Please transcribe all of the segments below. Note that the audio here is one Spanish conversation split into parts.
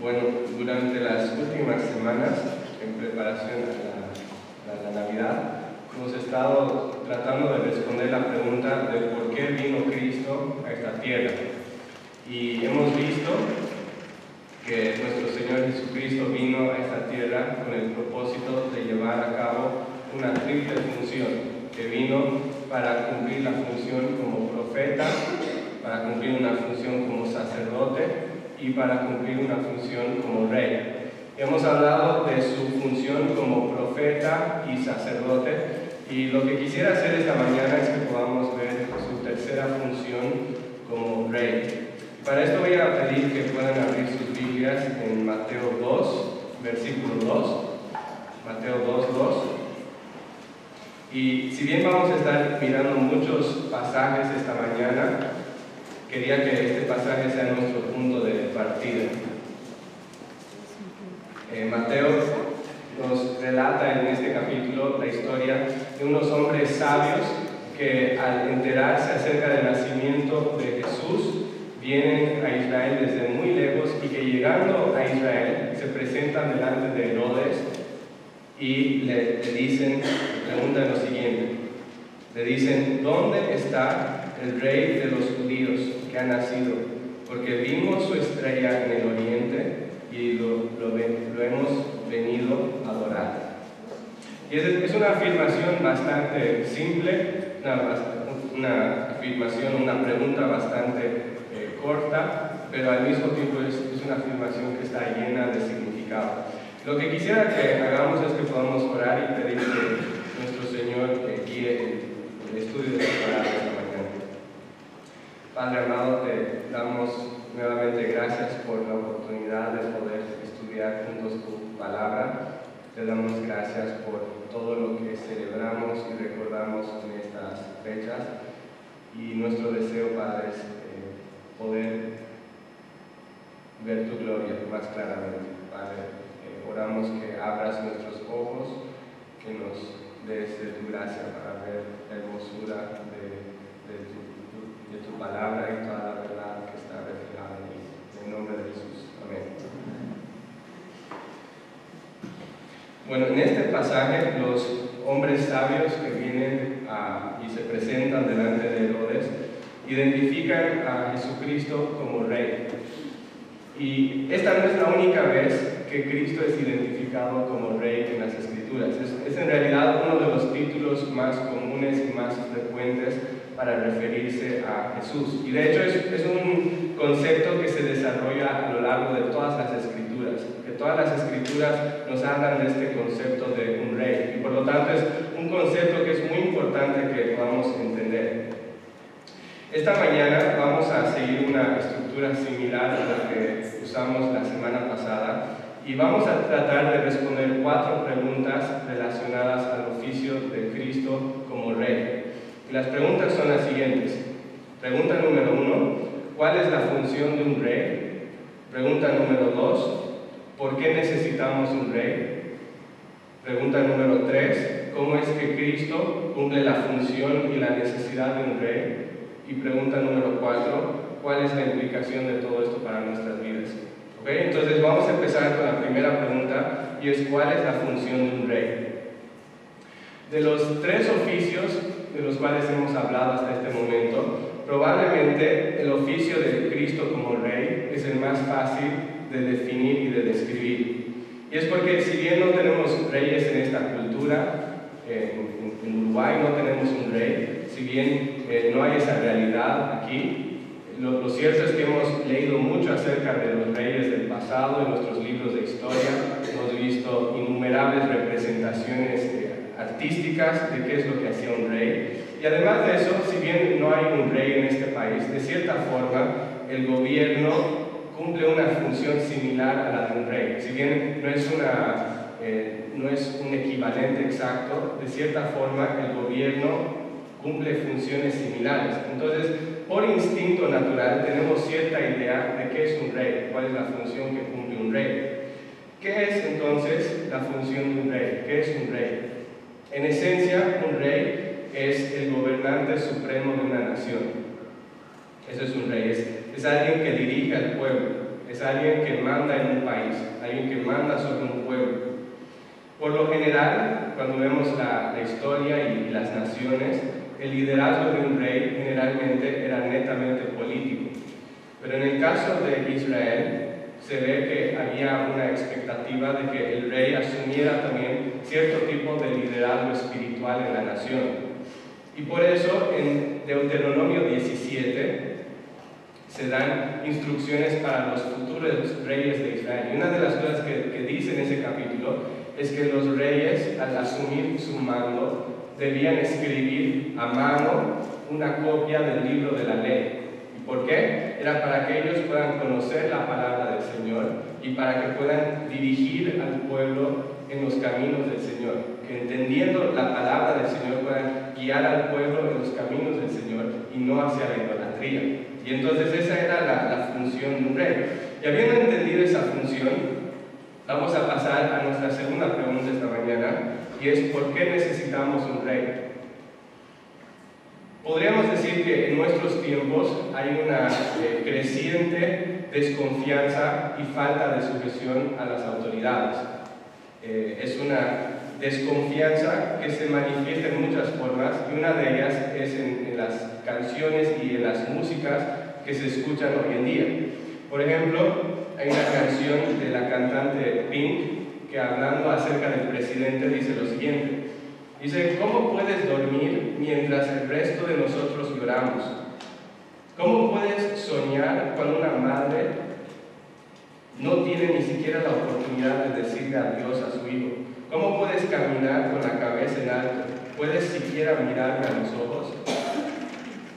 bueno, durante las últimas semanas, en preparación a la, Navidad, hemos estado tratando de responder la pregunta de por qué vino Cristo a esta tierra. Y hemos visto que nuestro Señor Jesucristo vino a esta tierra con el propósito de llevar a cabo una triple función, que vino para cumplir la función como profeta, para cumplir una función como sacerdote y para cumplir una función como rey. Hemos hablado de su función como profeta y sacerdote y lo que quisiera hacer esta mañana es que podamos ver su tercera función como rey. Para esto voy a pedir que puedan abrir sus Biblias en Mateo 2, versículo 2. Mateo 2, 2. Y si bien vamos a estar mirando muchos pasajes esta mañana, quería que este pasaje sea nuestro punto de partida. Eh, Mateo nos relata en este capítulo la historia de unos hombres sabios que al enterarse acerca del nacimiento de Jesús vienen a Israel desde muy lejos y que llegando a Israel se presentan delante de Herodes y le, dicen, preguntan lo siguiente, le dicen, ¿dónde está el rey de los ha nacido? Porque vimos su estrella en el oriente y lo, hemos venido a adorar. Y es, una afirmación bastante simple, una, afirmación, una pregunta bastante eh, corta, pero al mismo tiempo es, una afirmación que está llena de significado. Lo que quisiera que hagamos es que podamos orar y pedir que nuestro Señor eh, guíe el, estudio de su palabra. Padre amado, te damos nuevamente gracias por la oportunidad de poder estudiar juntos tu palabra. Te damos gracias por todo lo que celebramos y recordamos en estas fechas. Y nuestro deseo, Padre, es eh, poder ver tu gloria más claramente, Padre oramos que abras nuestros ojos, que nos des de tu gracia para ver la hermosura de, de, tu, de, tu, palabra y toda la verdad que está reflejada en ella. En el nombre de Jesús. Amén. Bueno, en este pasaje los hombres sabios que vienen y se presentan delante de Herodes identifican a Jesucristo como rey. Y esta no es la única vez que Cristo es identificado como Rey en las Escrituras. Es, es, en realidad uno de los títulos más comunes y más frecuentes para referirse a Jesús. Y de hecho es, es un concepto que se desarrolla a lo largo de todas las Escrituras, que todas las Escrituras nos hablan de este concepto de un rey. Y por lo tanto es un concepto que es muy importante que podamos entender. Esta mañana vamos a seguir una estructura similar a la que usamos la semana pasada y vamos a tratar de responder cuatro preguntas relacionadas al oficio de Cristo como Rey. Y las preguntas son las siguientes. Pregunta número uno, ¿cuál es la función de un rey? Pregunta número dos, ¿por qué necesitamos un rey? Pregunta número tres, ¿cómo es que Cristo cumple la función y la necesidad de un rey? Y pregunta número cuatro, ¿cuál es la implicación de todo esto para nuestras vidas? ¿Okay? Entonces vamos a empezar con la primera pregunta y es ¿cuál es la función de un rey? De los tres oficios de los cuales hemos hablado hasta este momento, probablemente el oficio de Cristo como rey es el más fácil de definir y de describir. Y es porque si bien no tenemos reyes en esta cultura, en, Uruguay no tenemos un rey, si bien eh, no hay esa realidad aquí, lo, lo, cierto es que hemos leído mucho acerca de los reyes del pasado en nuestros libros de historia, hemos visto innumerables representaciones artísticas de qué es lo que hacía un rey. Y además de eso, si bien no hay un rey en este país, de cierta forma el gobierno cumple una función similar a la de un rey. Si bien no es, una, eh, no es un equivalente exacto, de cierta forma el gobierno cumple funciones similares. Entonces, por instinto natural tenemos cierta idea de qué es un rey, cuál es la función que cumple un rey. ¿Qué es entonces la función de un rey? ¿Qué es un rey? En esencia, un rey es el gobernante supremo de una nación. Eso es un rey, es, alguien que dirige al pueblo. es alguien que manda en un país, alguien que manda sobre un pueblo. Por lo general, cuando vemos la, historia y, las naciones, el liderazgo de un rey generalmente era netamente político. Pero en el caso de Israel, se ve que había una expectativa de que el rey asumiera también cierto tipo de liderazgo espiritual en la nación. Y por eso en Deuteronomio 17 se dan instrucciones para los futuros reyes de Israel. Y una de las cosas que, que dice en ese capítulo es que los reyes, al asumir su mando, debían escribir a mano una copia del libro de la ley. ¿Y por qué? Era para que ellos puedan conocer la palabra del Señor y para que puedan dirigir al pueblo en los caminos del Señor. Que entendiendo la palabra del Señor puedan guiar al pueblo en los caminos del Señor y no hacia la idolatría. Y entonces esa era la, la función de un rey. Y habiendo entendido esa función, Vamos a pasar a nuestra segunda pregunta esta mañana y es ¿por qué necesitamos un rey? Podríamos decir que en nuestros tiempos hay una eh, creciente desconfianza y falta de sujeción a las autoridades. Eh, es una desconfianza que se manifiesta en muchas formas y una de ellas es en, en las canciones y en las músicas que se escuchan hoy en día. Por ejemplo, hay una canción de la cantante Pink que hablando acerca del presidente dice lo siguiente. Dice, ¿cómo puedes dormir mientras el resto de nosotros lloramos? ¿Cómo puedes soñar cuando una madre no tiene ni siquiera la oportunidad de decirle adiós a su hijo? ¿Cómo puedes caminar con la cabeza en alto? ¿Puedes siquiera mirarme a los ojos?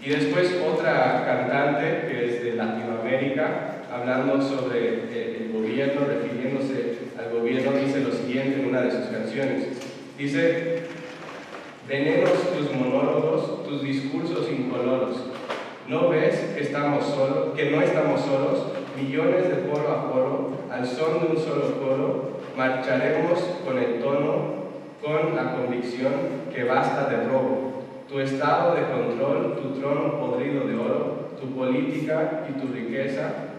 Y después otra cantante que es de Latinoamérica, hablando sobre el gobierno, refiriéndose al gobierno, dice lo siguiente en una de sus canciones. Dice, venenos tus monólogos, tus discursos incoloros. ¿No ves que, estamos solos, que no estamos solos? Millones de foro a foro, al son de un solo coro, marcharemos con el tono, con la convicción que basta de robo. Tu estado de control, tu trono podrido de oro, tu política y tu riqueza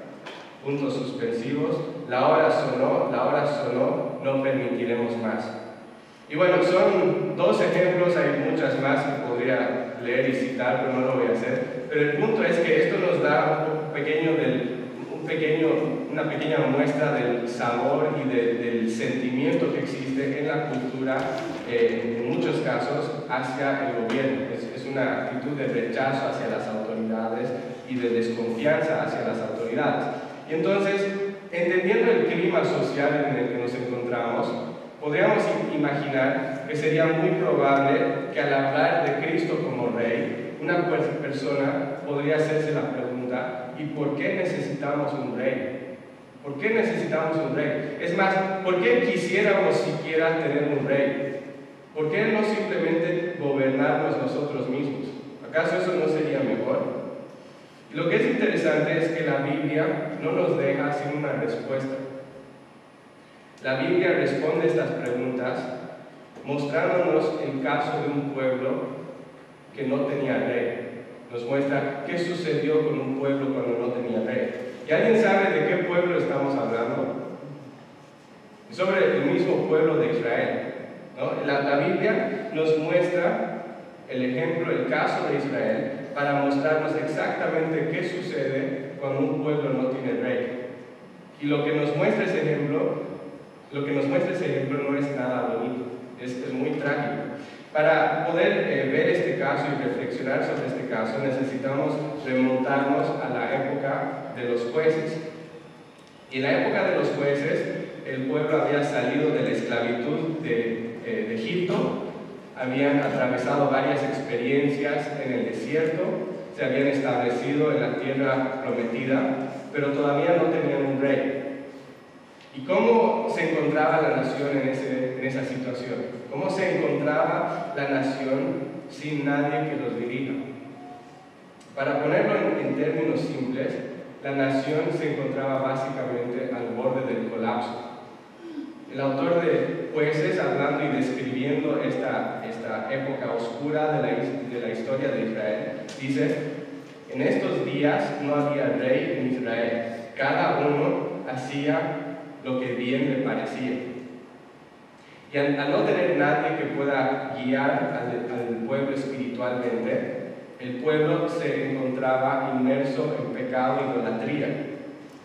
puntos suspensivos, la hora sonó, la hora sonó, no permitiremos más. Y bueno, son dos ejemplos, hay muchas más que podría leer y citar, pero no lo voy a hacer. Pero el punto es que esto nos da un pequeño, del, un pequeño una pequeña muestra del sabor y del sentimiento que existe en la cultura, eh, en muchos casos, hacia el gobierno. Es, es una actitud de rechazo hacia las autoridades y de desconfianza hacia las autoridades. Y entonces, entendiendo el clima social en el que nos encontramos, podríamos imaginar que sería muy probable que al hablar de Cristo como Rey, una persona podría hacerse la pregunta, ¿y por qué necesitamos un Rey? ¿Por qué necesitamos un Rey? Es más, ¿por qué quisiéramos siquiera tener un Rey? ¿Por qué no simplemente gobernarnos nosotros mismos? ¿Acaso eso no sería mejor? lo que es interesante es que la Biblia no nos deja sin una respuesta. La Biblia responde estas preguntas mostrándonos el caso de un pueblo que no tenía rey. Nos muestra qué sucedió con un pueblo cuando no tenía rey. ¿Y alguien sabe de qué pueblo estamos hablando? Sobre el mismo pueblo de Israel. La, la Biblia nos muestra el ejemplo, el caso de Israel, para mostrarnos exactamente qué sucede cuando un pueblo no tiene rey. Y lo que nos muestra ese ejemplo, lo que nos muestra ese ejemplo no es nada bonito, es, muy trágico. Para poder eh, ver este caso y reflexionar sobre este caso necesitamos remontarnos a la época de los jueces. Y en la época de los jueces, el pueblo había salido de la esclavitud eh, de Egipto habían atravesado varias experiencias en el desierto, se habían establecido en la tierra prometida, pero todavía no tenían un rey. ¿Y cómo se encontraba la nación en, esa situación? ¿Cómo se encontraba la nación sin nadie que los dirija? Para ponerlo en términos simples, la nación se encontraba básicamente al borde del colapso. El autor de Jueces, hablando y describiendo esta, esta época oscura de la, de la historia de Israel, dice, en estos días no había rey en Israel. Cada uno hacía lo que bien le parecía. Y al, no tener nadie que pueda guiar al, pueblo espiritualmente, el pueblo se encontraba inmerso en pecado y idolatría.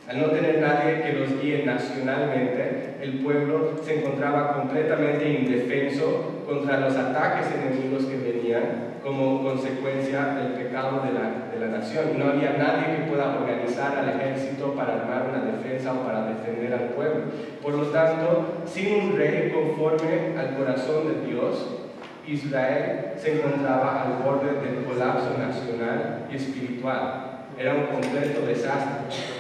Al no tener nadie que los guíe nacionalmente, el pueblo se encontraba completamente indefenso contra los ataques enemigos que venían como consecuencia del pecado de la, de la, nación. No había nadie que pueda organizar al ejército para armar una defensa o para defender al pueblo. Por lo tanto, sin un rey conforme al corazón de Dios, Israel se encontraba al borde del colapso nacional y espiritual. Era un completo desastre.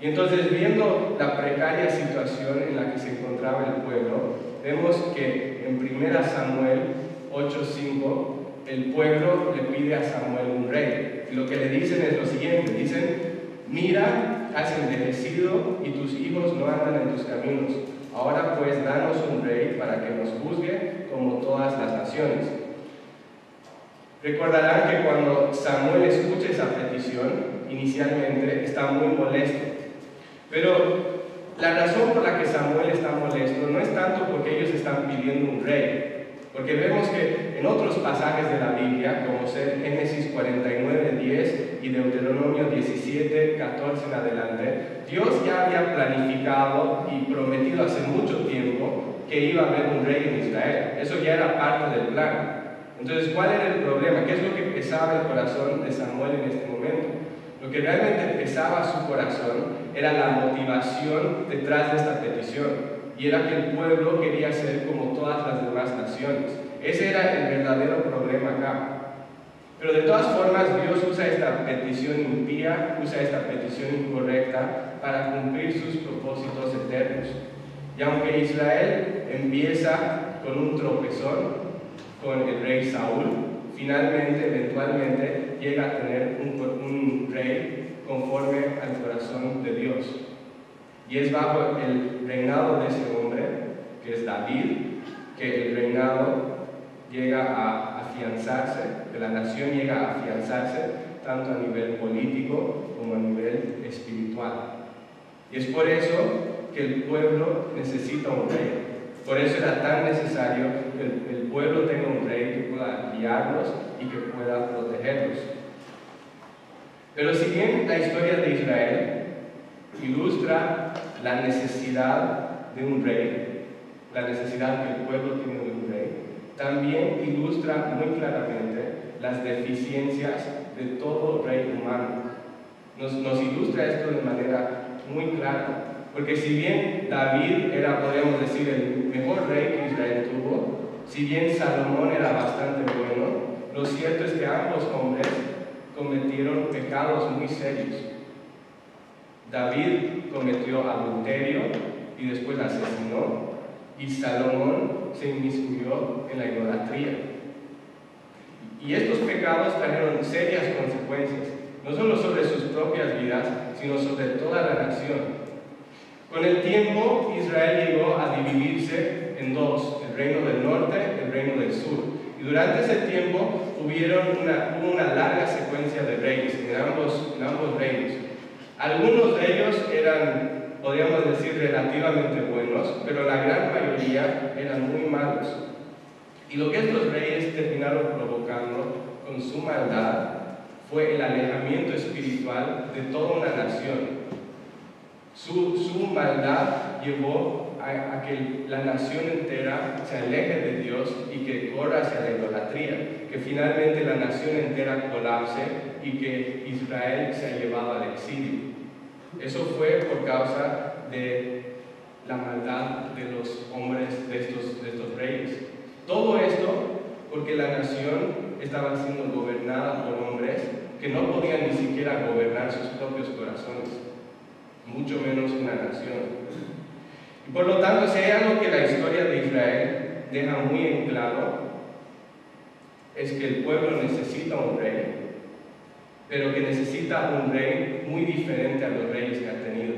Y entonces, viendo la precaria situación en la que se encontraba el pueblo, vemos que en 1 Samuel 8:5 el pueblo le pide a Samuel un rey. Y lo que le dicen es lo siguiente, dicen, mira, has envejecido y tus hijos no andan en tus caminos. Ahora pues danos un rey para que nos juzgue como todas las naciones. Recordarán que cuando Samuel escucha esa petición, inicialmente está muy molesto pero la razón por la que Samuel está molesto no es tanto porque ellos están pidiendo un rey, porque vemos que en otros pasajes de la Biblia, como ser Génesis 49, 10 y Deuteronomio 17, 14 en adelante, Dios ya había planificado y prometido hace mucho tiempo que iba a haber un rey en Israel. Eso ya era parte del plan. Entonces, ¿cuál era el problema? ¿Qué es lo que pesaba el corazón de Samuel en este momento? Lo que realmente pesaba su corazón era la motivación detrás de esta petición. Y era que el pueblo quería ser como todas las demás naciones. Ese era el verdadero problema acá. Pero de todas formas, Dios usa esta petición impía, usa esta petición incorrecta para cumplir sus propósitos eternos. Y aunque Israel empieza con un tropezón, con el rey Saúl, finalmente, eventualmente, llega a tener un, rey conforme al corazón de Dios. Y es bajo el reinado de ese hombre, que es David, que el reinado llega a afianzarse, que la nación llega a afianzarse tanto a nivel político como a nivel espiritual. Y es por eso que el pueblo necesita un rey. Por eso era tan necesario que el, el pueblo tenga un rey que pueda guiarlos y que pueda protegerlos. Pero si bien la historia de Israel ilustra la necesidad de un rey, la necesidad que el pueblo tiene de un rey, también ilustra muy claramente las deficiencias de todo rey humano. Nos, nos ilustra esto de manera muy clara, porque si bien David era, podríamos decir, el mejor rey que Israel tuvo, si bien Salomón era bastante bueno, lo cierto es que ambos hombres cometieron pecados muy serios. David cometió adulterio y después asesinó, y Salomón se inmiscuyó en la idolatría. Y estos pecados trajeron serias consecuencias, no solo sobre sus propias vidas, sino sobre toda la nación. Con el tiempo, Israel llegó a dividirse en dos, el reino del norte y el reino del sur. Y durante ese tiempo hubieron una, una larga secuencia de reyes en ambos, en ambos reinos. Algunos de ellos eran, podríamos decir, relativamente buenos, pero la gran mayoría eran muy malos. Y lo que estos reyes terminaron provocando con su maldad fue el alejamiento espiritual de toda una nación. Su, su maldad llevó a, que la nación entera se aleje de Dios y que corra hacia la idolatría, que finalmente la nación entera colapse y que Israel se ha llevado al exilio. Eso fue por causa de la maldad de los hombres de estos, de estos reyes. Todo esto porque la nación estaba siendo gobernada por hombres que no podían ni siquiera gobernar sus propios corazones, mucho menos una nación. Y por lo tanto, si hay algo que la historia de Israel deja muy en claro, es que el pueblo necesita un rey, pero que necesita un rey muy diferente a los reyes que ha tenido.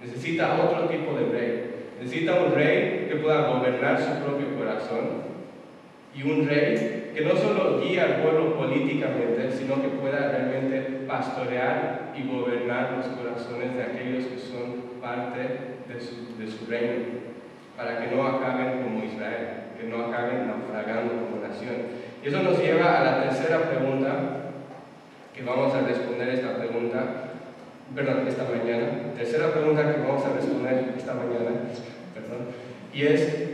Necesita otro tipo de rey. Necesita un rey que pueda gobernar su propio corazón y un rey que no solo guía al pueblo políticamente, sino que pueda realmente pastorear y gobernar los corazones de aquellos que son parte de su, de su reino, para que no acaben como Israel, que no acaben naufragando como nación. Y eso nos lleva a la tercera pregunta, que vamos a responder esta pregunta, perdón, esta mañana, tercera pregunta que vamos a responder esta mañana, perdón, y es,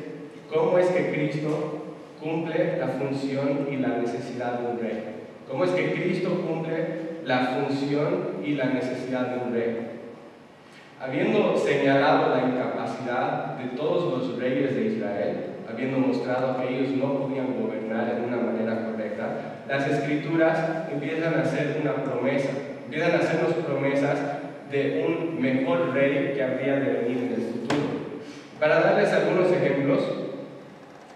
¿cómo es que Cristo cumple la función y la necesidad de un rey. ¿Cómo es que Cristo cumple la función y la necesidad de un rey? Habiendo señalado la incapacidad de todos los reyes de Israel, habiendo mostrado que ellos no podían gobernar de una manera correcta, las escrituras empiezan a hacer una promesa, empiezan a hacernos promesas de un mejor rey que habría de venir en el futuro. Para darles algunos ejemplos,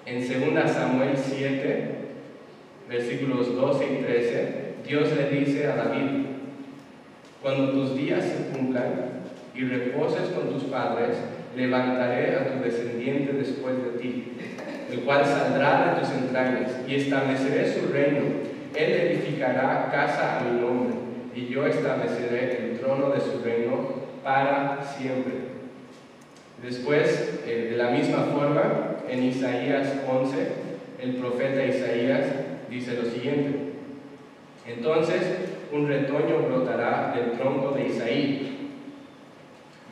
en 2 Samuel 7, versículos 12 y 13, Dios le dice a David, cuando tus días se cumplan y reposes con tus padres, levantaré a tu descendiente después de ti, el cual saldrá de tus entrañas, y estableceré su reino. Él edificará casa a mi nombre, y yo estableceré el trono de su reino para siempre. Después, eh, de la misma forma, en Isaías 11, el profeta Isaías dice lo siguiente. Entonces un retoño brotará del tronco de Isaí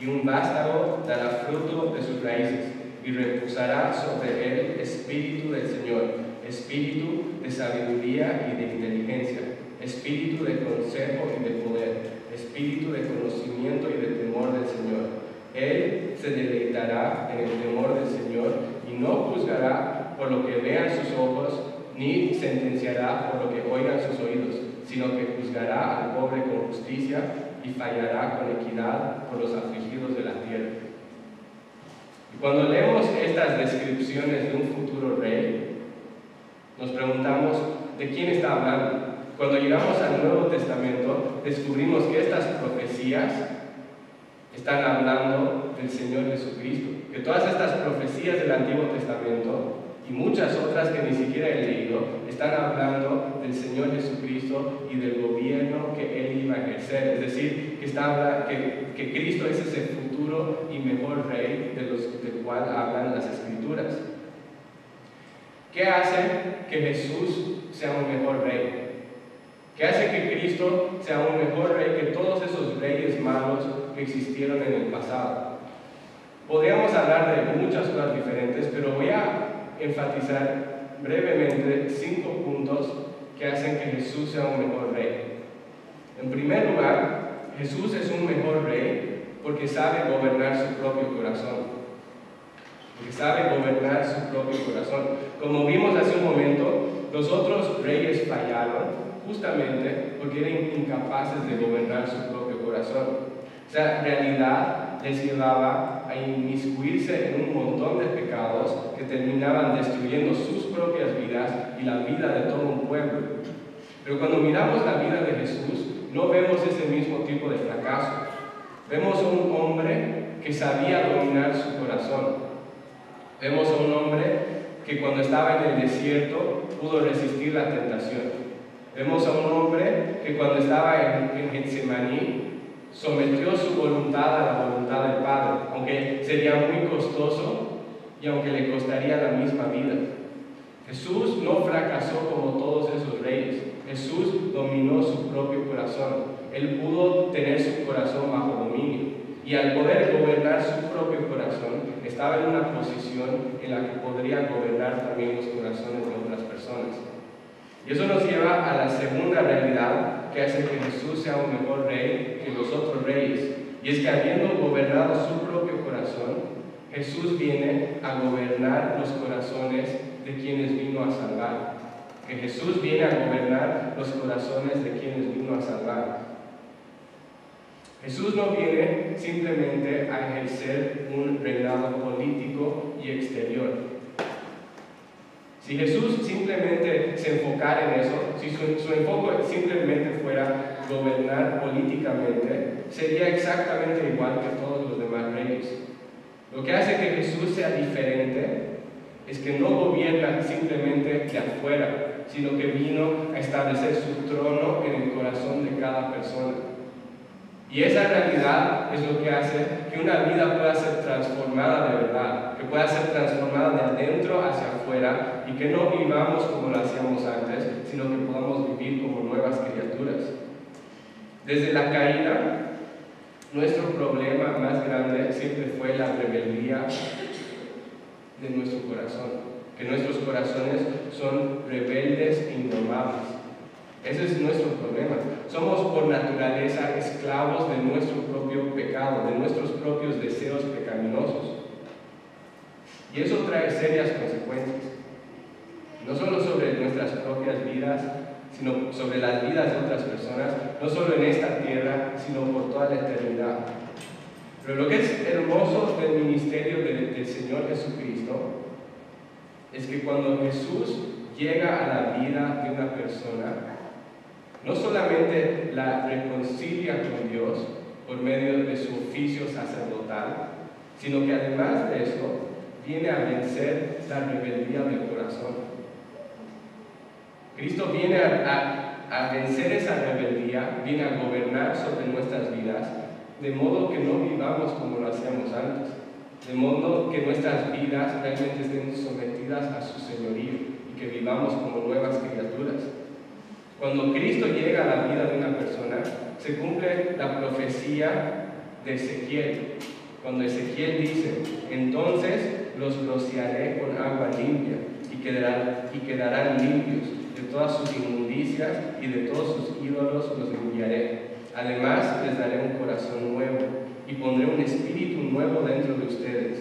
y un vástago dará fruto de sus raíces y reposará sobre él espíritu del Señor, espíritu de sabiduría y de inteligencia, espíritu de consejo y de poder, espíritu de conocimiento y de temor del Señor. Él se deleitará en el temor del Señor no juzgará por lo que vean sus ojos, ni sentenciará por lo que oigan sus oídos, sino que juzgará al pobre con justicia y fallará con equidad por los afligidos de la tierra. Y cuando leemos estas descripciones de un futuro rey, nos preguntamos de quién está hablando. Cuando llegamos al Nuevo Testamento, descubrimos que estas profecías están hablando del Señor Jesucristo. Que todas estas profecías del Antiguo Testamento y muchas otras que ni siquiera he leído están hablando del Señor Jesucristo y del gobierno que Él iba a ejercer. Es decir, que, está, que, que Cristo es ese futuro y mejor rey de los, del cual hablan las Escrituras. ¿Qué hace que Jesús sea un mejor rey? ¿Qué hace que Cristo sea un mejor rey que todos esos reyes malos que existieron en el pasado. Podríamos hablar de muchas cosas diferentes, pero voy a enfatizar brevemente cinco puntos que hacen que Jesús sea un mejor rey. En primer lugar, Jesús es un mejor rey porque sabe gobernar su propio corazón. Porque sabe gobernar su propio corazón. Como vimos hace un momento, los otros reyes fallaron justamente porque eran incapaces de gobernar su propio corazón. Esa realidad les llevaba a inmiscuirse en un montón de pecados que terminaban destruyendo sus propias vidas y la vida de todo un pueblo. Pero cuando miramos la vida de Jesús, no vemos ese mismo tipo de fracaso. Vemos a un hombre que sabía dominar su corazón. Vemos a un hombre que cuando estaba en el desierto pudo resistir la tentación. Vemos a un hombre que cuando estaba en, Getsemaní sometió su voluntad a la voluntad del Padre, aunque sería muy costoso y aunque le costaría la misma vida. Jesús no fracasó como todos esos reyes. Jesús dominó su propio corazón. Él pudo tener su corazón bajo dominio. Y al poder gobernar su propio corazón, estaba en una posición en la que podría gobernar también los corazones de otras personas. Y eso nos lleva a la segunda realidad que hace que Jesús sea un mejor rey que los otros reyes. Y es que habiendo gobernado su propio corazón, Jesús viene a gobernar los corazones de quienes vino a salvar. Que Jesús viene a gobernar los corazones de quienes vino a salvar. Jesús no viene simplemente a ejercer un reinado político y exterior. Si Jesús simplemente se enfocara en eso, si su, enfoque simplemente fuera gobernar políticamente, sería exactamente igual que todos los demás reyes. Lo que hace que Jesús sea diferente es que no gobierna simplemente de afuera, sino que vino a establecer su trono en el corazón de cada persona. Y esa realidad es lo que hace que una vida pueda ser transformada de verdad, que pueda ser transformada de adentro hacia afuera y que no vivamos como lo hacíamos antes, sino que podamos vivir como nuevas criaturas. Desde la caída, nuestro problema más grande siempre fue la rebeldía de nuestro corazón, que nuestros corazones son rebeldes e indomables. Ese es nuestro problema. Somos por naturaleza esclavos de nuestro propio pecado, de nuestros propios deseos pecaminosos. Y eso trae serias consecuencias. No solo sobre nuestras propias vidas, sino sobre las vidas de otras personas, no solo en esta tierra, sino por toda la eternidad. Pero lo que es hermoso del ministerio del, del Señor Jesucristo es que cuando Jesús llega a la vida de una persona, no solamente la reconcilia con Dios por medio de su oficio sacerdotal, sino que además de eso viene a vencer la rebeldía del. Cristo viene a, vencer esa rebeldía, viene a gobernar sobre nuestras vidas, de modo que no vivamos como lo hacíamos antes, de modo que nuestras vidas realmente estén sometidas a su señorío y que vivamos como nuevas criaturas. Cuando Cristo llega a la vida de una persona, se cumple la profecía de Ezequiel. Cuando Ezequiel dice, entonces los rociaré con agua limpia y quedarán, limpios todas sus inmundicias y de todos sus ídolos los limpiaré. Además les daré un corazón nuevo y pondré un espíritu nuevo dentro de ustedes.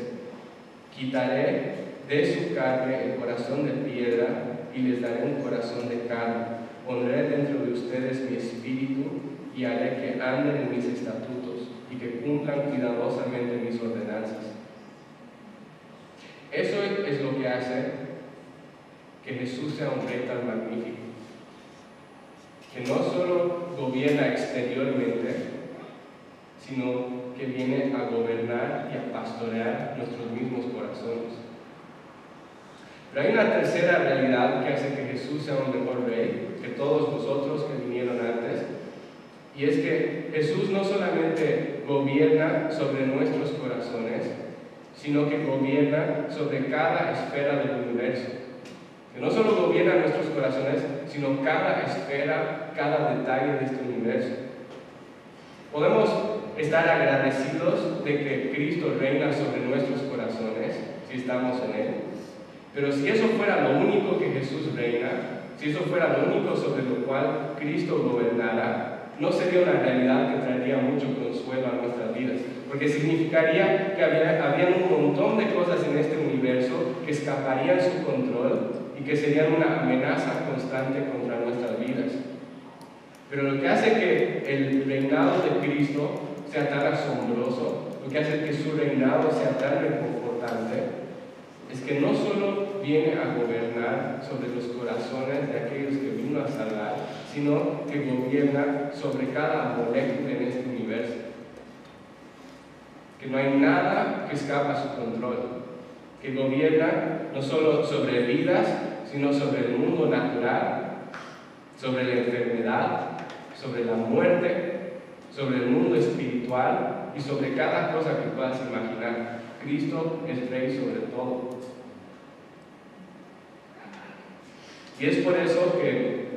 Quitaré de su carne el corazón de piedra y les daré un corazón de carne Pondré dentro de ustedes mi espíritu y haré que anden en mis estatutos y que cumplan cuidadosamente mis ordenanzas. Eso es lo que hace que Jesús sea un rey tan magnífico, que no solo gobierna exteriormente, sino que viene a gobernar y a pastorear nuestros mismos corazones. Pero hay una tercera realidad que hace que Jesús sea un mejor rey que todos vosotros que vinieron antes. Y es que Jesús no solamente gobierna sobre nuestros corazones, sino que gobierna sobre cada esfera del universo. Que no solo gobierna nuestros corazones, sino cada esfera, cada detalle de este universo. Podemos estar agradecidos de que Cristo reina sobre nuestros corazones si estamos en Él. Pero si eso fuera lo único que Jesús reina, si eso fuera lo único sobre lo cual Cristo gobernara, no sería una realidad que traería mucho consuelo a nuestras vidas, porque significaría que había, un montón de cosas en este universo que escaparían su control y que serían una amenaza constante contra nuestras vidas. Pero lo que hace que el reinado de Cristo sea tan asombroso, lo que hace que su reinado sea tan reconfortante, es que no solo viene a gobernar sobre los corazones de aquellos que vino a salvar, sino que gobierna sobre cada molécula en este universo. Que no hay nada que escapa a su control. Que gobierna no solo sobre vidas, sino sobre el mundo natural, sobre la enfermedad, sobre la muerte, sobre el mundo espiritual y sobre cada cosa que puedas imaginar. Cristo es Rey sobre todo. Y es por eso que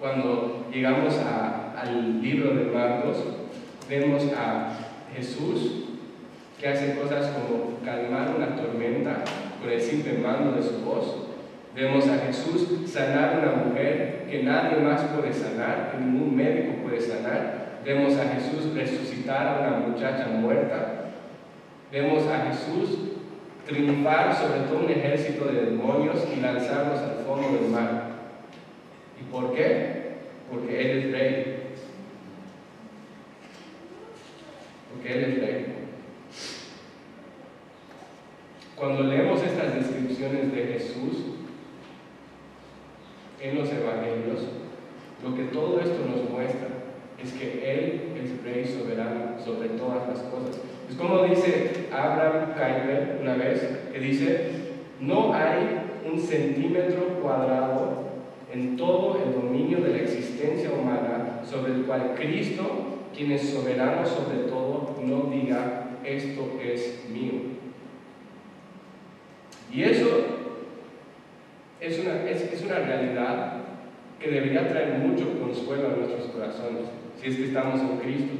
cuando llegamos al libro de Marcos, vemos a Jesús que hace cosas como calmar una tormenta con el simple mando de su voz. Vemos a Jesús sanar a una mujer que nadie más puede sanar, que ningún médico puede sanar. Vemos a Jesús resucitar a una muchacha muerta. Vemos a Jesús triunfar sobre todo un ejército de demonios y lanzarlos al fondo del mar. ¿Y por qué? Porque Él es rey. Porque Él es rey. Cuando leemos estas descripciones de Jesús en los evangelios, lo que todo esto nos muestra es que Él es rey soberano sobre todas las cosas. Es como dice Abraham Kuyper una vez, que dice, No hay un centímetro cuadrado en todo el dominio de la existencia humana sobre el cual Cristo, quien es soberano sobre todo, no diga, esto es mío. Y eso es una, es, una realidad que debería traer mucho consuelo a nuestros corazones, si es que estamos en Cristo.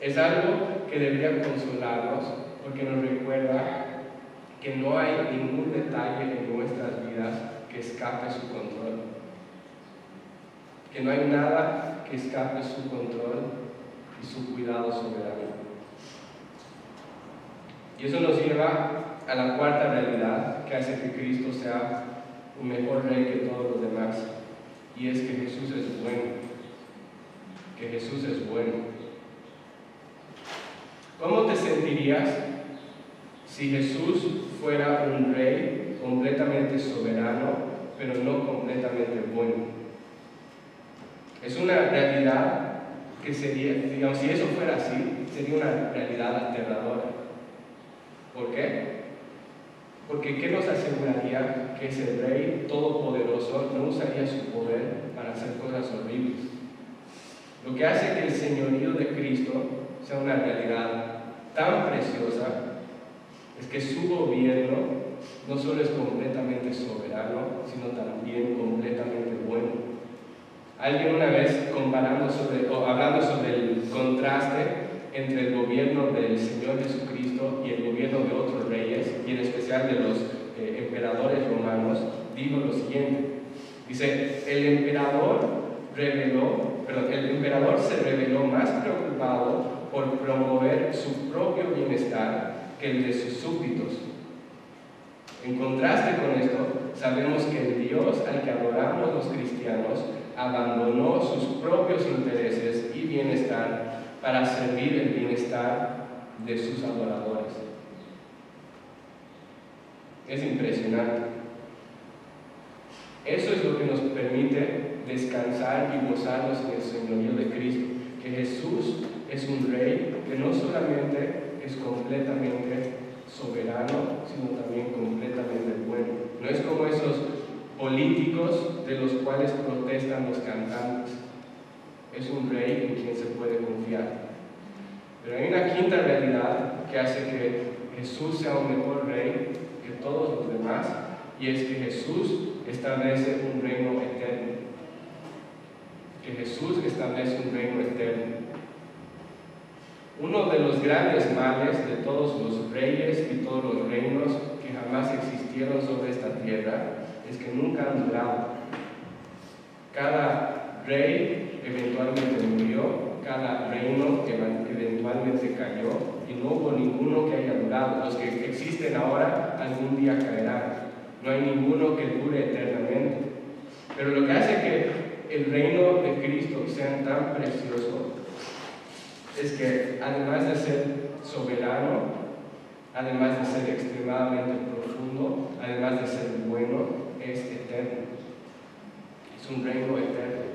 Es algo que debería consolarnos porque nos recuerda que no hay ningún detalle en nuestras vidas que escape su control. Que no hay nada que escape su control y su cuidado soberano. Y eso nos lleva a la cuarta realidad que hace que Cristo sea un mejor rey que todos los demás. Y es que Jesús es bueno. Que Jesús es bueno. ¿Cómo te sentirías si Jesús fuera un rey completamente soberano, pero no completamente bueno? Es una realidad que sería, digamos, si eso fuera así, sería una realidad aterradora. ¿Por qué? Porque ¿qué nos aseguraría que ese rey todopoderoso no usaría su poder para hacer cosas horribles? Lo que hace que el señorío de Cristo sea una realidad tan preciosa es que su gobierno no solo es completamente soberano, sino también completamente bueno. Alguien una vez comparando sobre, o hablando sobre el contraste entre el gobierno del Señor Jesucristo y el gobierno de otros reyes, y en especial de los eh, emperadores romanos, dijo lo siguiente. Dice, el emperador reveló, perdón, el emperador se reveló más preocupado por promover su propio bienestar que el de sus súbditos. En contraste con esto, sabemos que el Dios al que adoramos los cristianos abandonó sus propios intereses y bienestar para servir el bienestar de sus adoradores. Es impresionante. Eso es lo que nos permite descansar y gozarnos en el señorío de Cristo, que Jesús es un rey que no solamente es completamente soberano, sino también completamente bueno. No es como esos políticos de los cuales protestan los cantantes. Es un rey en quien se puede confiar. Pero hay una quinta realidad que hace que Jesús sea un mejor rey que todos los demás, y es que Jesús establece un reino eterno. Que Jesús establece un reino eterno. Uno de los grandes males de todos los reyes y todos los reinos que jamás existieron sobre esta tierra es que nunca han durado. Cada rey eventualmente murió, cada reino eventualmente cayó no hubo ninguno que haya durado. Los que existen ahora algún día caerán. No hay ninguno que dure eternamente. Pero lo que hace que el reino de Cristo sea tan precioso es que además de ser soberano, además de ser extremadamente profundo, además de ser bueno, es eterno. Es un reino eterno.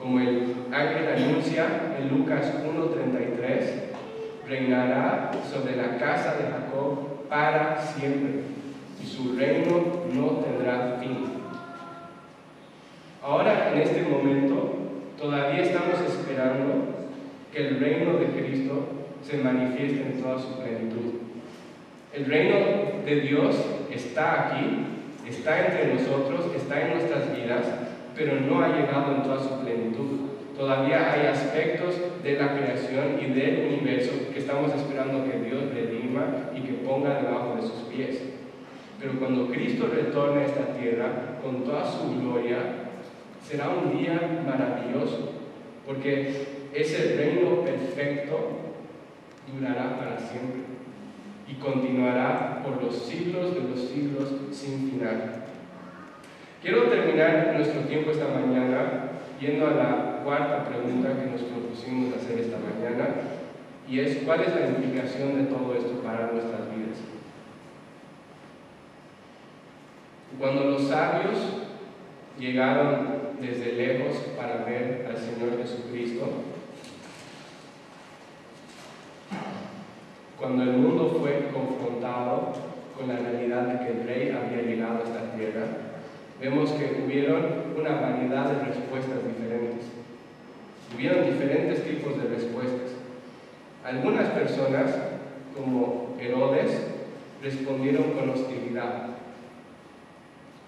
Como el ángel anuncia en Lucas 1.33, reinará sobre la casa de Jacob para siempre y su reino no tendrá fin. Ahora, en este momento, todavía estamos esperando que el reino de Cristo se manifieste en toda su plenitud. El reino de Dios está aquí, está entre nosotros, está en nuestras vidas, pero no ha llegado en toda su plenitud. Todavía hay aspectos de la creación y del universo que estamos esperando que Dios redima y que ponga debajo de sus pies. Pero cuando Cristo retorne a esta tierra con toda su gloria, será un día maravilloso, porque ese reino perfecto durará para siempre y continuará por los siglos de los siglos sin final. Quiero terminar nuestro tiempo esta mañana yendo a la cuarta pregunta que nos propusimos hacer esta mañana y es ¿cuál es la implicación de todo esto para nuestras vidas? Cuando los sabios llegaron desde lejos para ver al Señor Jesucristo, cuando el mundo fue confrontado con la realidad de que el rey había llegado a esta tierra, vemos que hubieron una variedad de respuestas diferentes. Hubieron diferentes tipos de respuestas. Algunas personas, como Herodes, respondieron con hostilidad,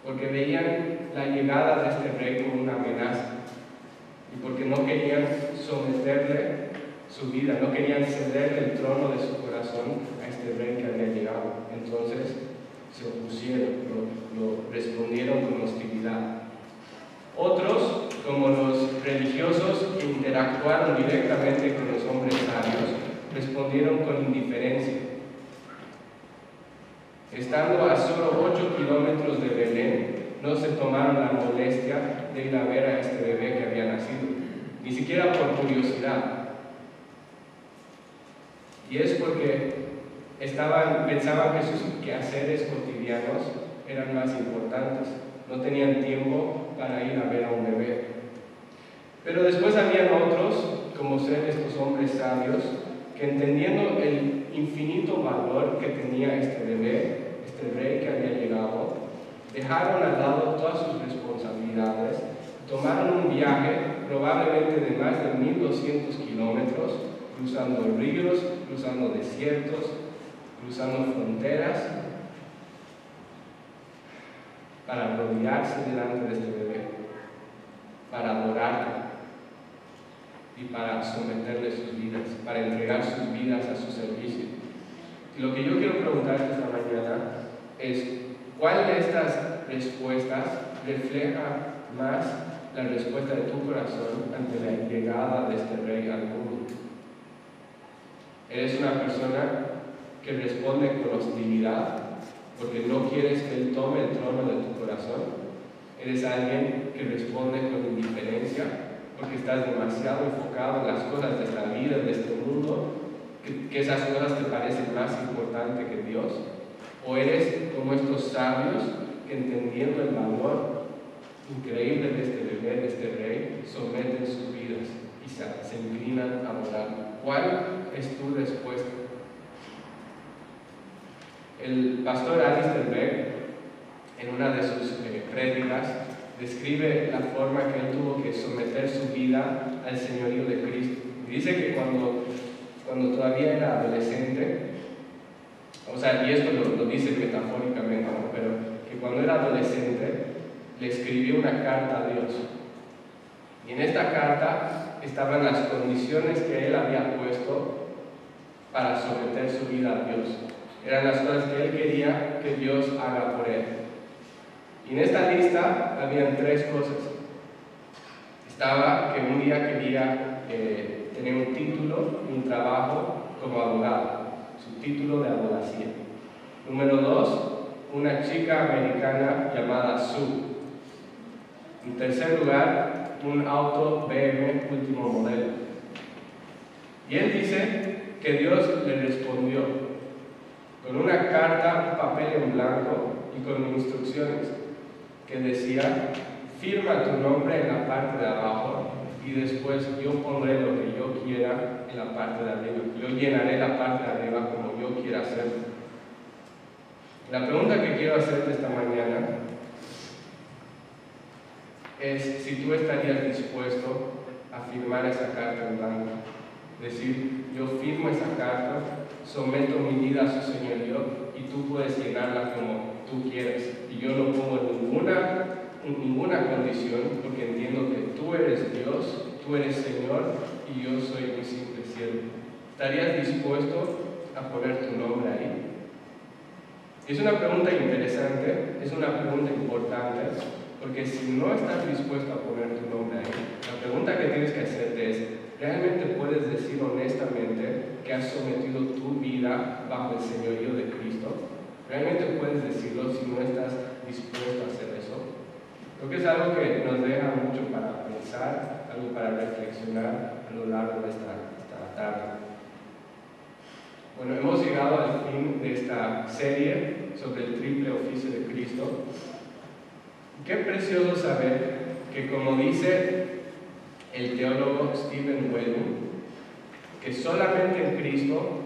porque veían la llegada de este rey como una amenaza y porque no querían someterle su vida, no querían cederle el trono de su corazón a este rey que había llegado. Entonces se opusieron, lo, respondieron con hostilidad. Otros, como los religiosos interactuaron directamente con los hombres sabios, respondieron con indiferencia. Estando a solo 8 kilómetros de Belén, no se tomaron la molestia de ir a ver a este bebé que había nacido, ni siquiera por curiosidad. Y es porque estaban, pensaban que sus quehaceres cotidianos eran más importantes, no tenían tiempo para ir a ver a un bebé. Pero después habían otros, como ser estos hombres sabios, que entendiendo el infinito valor que tenía este bebé, este rey que había llegado, dejaron al lado todas sus responsabilidades, tomaron un viaje probablemente de más de 1200 kilómetros, cruzando ríos, cruzando desiertos, cruzando fronteras, para rodearse delante de este bebé, para adorarlo y para someterle sus vidas, para entregar sus vidas a su servicio. Y lo que yo quiero preguntarte esta mañana es, ¿cuál de estas respuestas refleja más la respuesta de tu corazón ante la llegada de este rey al mundo? ¿Eres una persona que responde con hostilidad porque no quieres que Él tome el trono de tu corazón? ¿Eres alguien que responde con indiferencia porque estás demasiado enfocado en las cosas de esta vida, de este mundo, que, esas cosas te parecen más importantes que Dios? ¿O eres como estos sabios que entendiendo el valor increíble de este bebé, de este rey, someten sus vidas y se, se inclinan a adorar? ¿Cuál es tu respuesta? El pastor Alistair en una de sus eh, prédicas, describe la forma que él tuvo que someter su vida al señorío de Cristo. dice que cuando, cuando todavía era adolescente, o sea, y esto lo, dice metafóricamente, pero que cuando era adolescente le escribió una carta a Dios. Y en esta carta estaban las condiciones que él había puesto para someter su vida a Dios. Eran las cosas que él quería que Dios haga por él. Y en esta lista habían tres cosas. Estaba que un día quería eh, tener un título un trabajo como abogado, su título de abogacía. Número dos, una chica americana llamada Sue. En tercer lugar, un auto BM último modelo. Y él dice que Dios le respondió con una carta, un papel en blanco y con instrucciones que decía, firma tu nombre en la parte de abajo y después yo pondré lo que yo quiera en la parte de arriba. Yo llenaré la parte de arriba como yo quiera hacerlo. La pregunta que quiero hacerte esta mañana es si tú estarías dispuesto a firmar esa carta en blanco. Decir, yo firmo esa carta someto mi vida a su señorío y tú puedes llenarla como tú quieres. Y yo no pongo ninguna, ninguna condición porque entiendo que tú eres Dios, tú eres Señor y yo soy un simple siervo. ¿Estarías dispuesto a poner tu nombre ahí? Es una pregunta interesante, es una pregunta importante, porque si no estás dispuesto a poner tu nombre ahí, la pregunta que tienes que hacerte es, ¿realmente puedes decir honestamente que has sometido tu vida bajo el señorío de Cristo? ¿Realmente puedes decirlo si no estás dispuesto a hacer eso? Creo que es algo que nos deja mucho para pensar, algo para reflexionar a lo largo de esta, esta tarde. Bueno, hemos llegado al fin de esta serie sobre el triple oficio de Cristo. Qué precioso saber que como dice el teólogo Stephen Wellman, que solamente en Cristo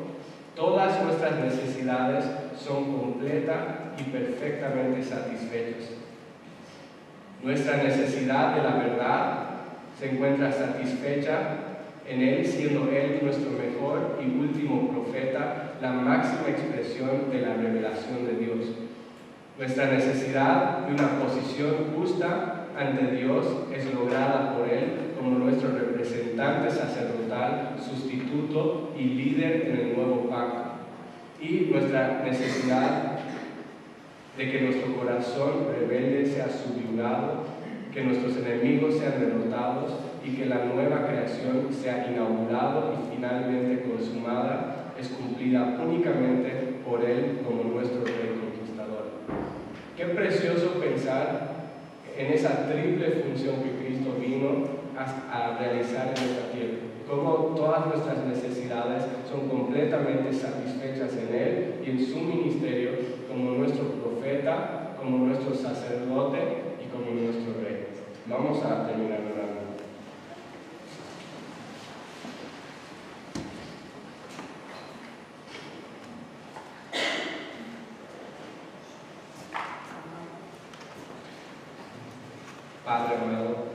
Todas nuestras necesidades son completa y perfectamente satisfechas. Nuestra necesidad de la verdad se encuentra satisfecha en Él, siendo Él nuestro mejor y último profeta, la máxima expresión de la revelación de Dios. Nuestra necesidad de una posición justa ante Dios es lograda por Él como nuestro representante sacerdotal, sustituto y líder en el nuevo pacto. Y nuestra necesidad de que nuestro corazón rebelde sea subyugado, que nuestros enemigos sean derrotados y que la nueva creación sea inaugurada y finalmente consumada, es cumplida únicamente por Él como nuestro Rey conquistador. Qué precioso pensar en esa triple función que Cristo vino a, realizar en esta tierra. Cómo todas nuestras necesidades son completamente satisfechas en Él y en su ministerio como nuestro profeta, como nuestro sacerdote y como nuestro rey. Vamos a terminar orando. Padre amado,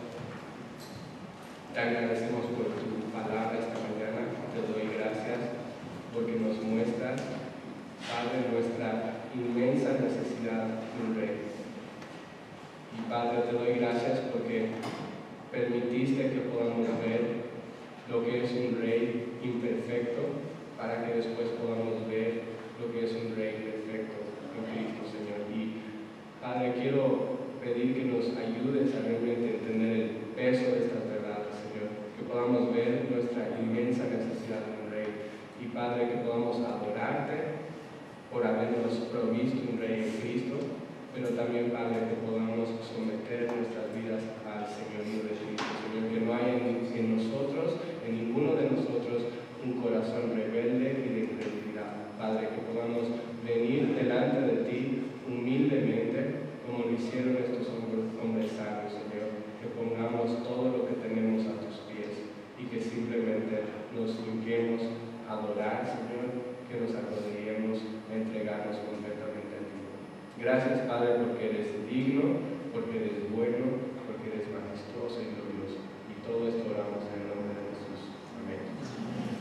te agradecemos por tu palabra esta mañana. Te doy gracias porque nos muestras, Padre, nuestra inmensa necesidad de un rey. Y Padre, te doy gracias porque permitiste que podamos ver lo que es un rey imperfecto para que después podamos ver lo que es un rey perfecto en Cristo, Señor. Y Padre, quiero pedir que nos ayudes a realmente entender el peso de estas verdades, Señor. Que podamos ver nuestra inmensa necesidad de un rey. Y Padre, que podamos adorarte por habernos provisto un rey en Cristo pero también, Padre, que podamos someter nuestras vidas al Señor de Cristo. Señor, que no haya en, nosotros, en ninguno de nosotros, un corazón rebelde y de incredulidad. Padre, que podamos venir delante de ti humildemente, como lo hicieron estos hombres sabios, Señor. Que pongamos todo lo que tenemos a tus pies y que simplemente nos limpiemos a adorar, Señor, que nos acordemos a entregarnos completamente a ti. Gracias, Padre, porque eres digno, porque eres bueno, porque eres majestuoso y glorioso. Y todo esto oramos